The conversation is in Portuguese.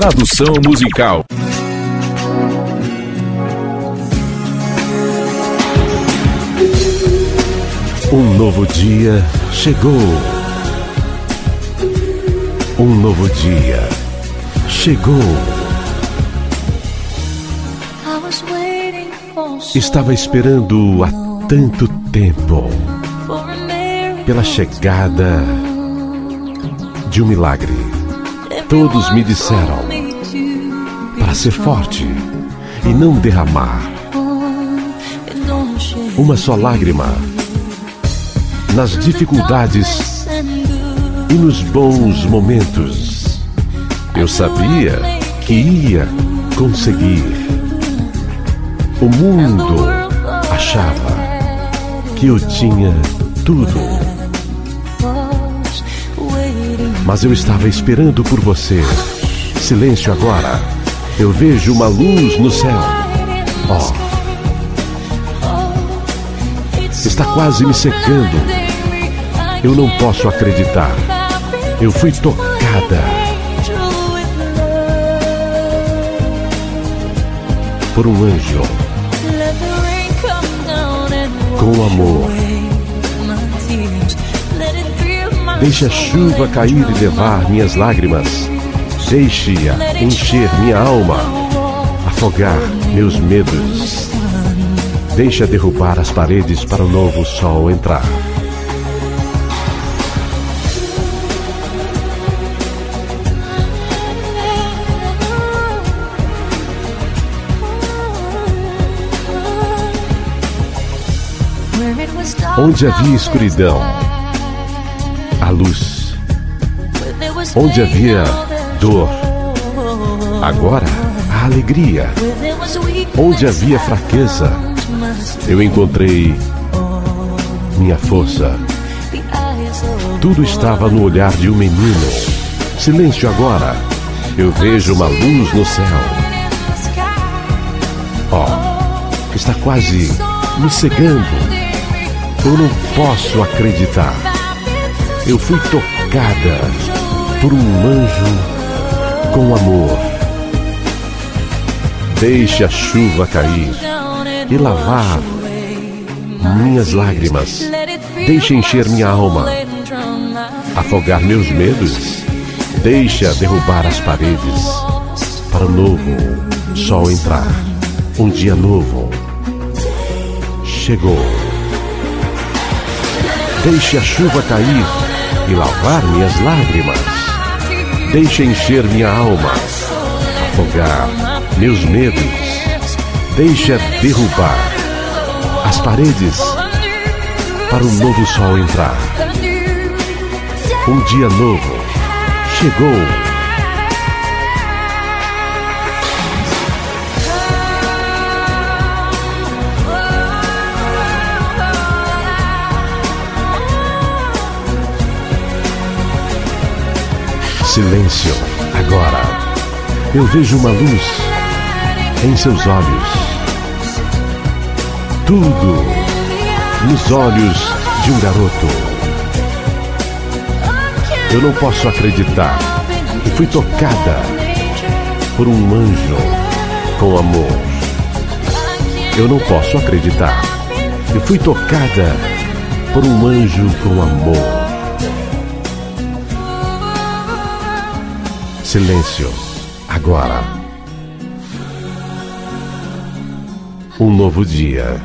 Tradução musical. Um novo dia chegou. Um novo dia chegou. Estava esperando há tanto tempo pela chegada de um milagre. Todos me disseram para ser forte e não derramar uma só lágrima nas dificuldades e nos bons momentos. Eu sabia que ia conseguir. O mundo achava que eu tinha tudo. Mas eu estava esperando por você. Silêncio agora. Eu vejo uma luz no céu. Oh. Está quase me secando. Eu não posso acreditar. Eu fui tocada por um anjo com amor. Deixe a chuva cair e levar minhas lágrimas. Deixe-a encher minha alma, afogar meus medos. Deixa derrubar as paredes para o novo sol entrar. Onde havia escuridão, a luz. Onde havia dor, agora a alegria. Onde havia fraqueza, eu encontrei minha força. Tudo estava no olhar de um menino. Silêncio agora. Eu vejo uma luz no céu. Oh, está quase me cegando. Eu não posso acreditar. Eu fui tocada por um anjo com amor. Deixe a chuva cair e lavar minhas lágrimas. Deixe encher minha alma, afogar meus medos. Deixa derrubar as paredes para o novo sol entrar. Um dia novo chegou. Deixe a chuva cair e lavar minhas lágrimas. Deixe encher minha alma, afogar meus medos. Deixe derrubar as paredes para o novo sol entrar. Um dia novo chegou. Silêncio, agora. Eu vejo uma luz em seus olhos. Tudo nos olhos de um garoto. Eu não posso acreditar. E fui tocada por um anjo com amor. Eu não posso acreditar. Eu fui tocada por um anjo com amor. Silêncio, agora. Um novo dia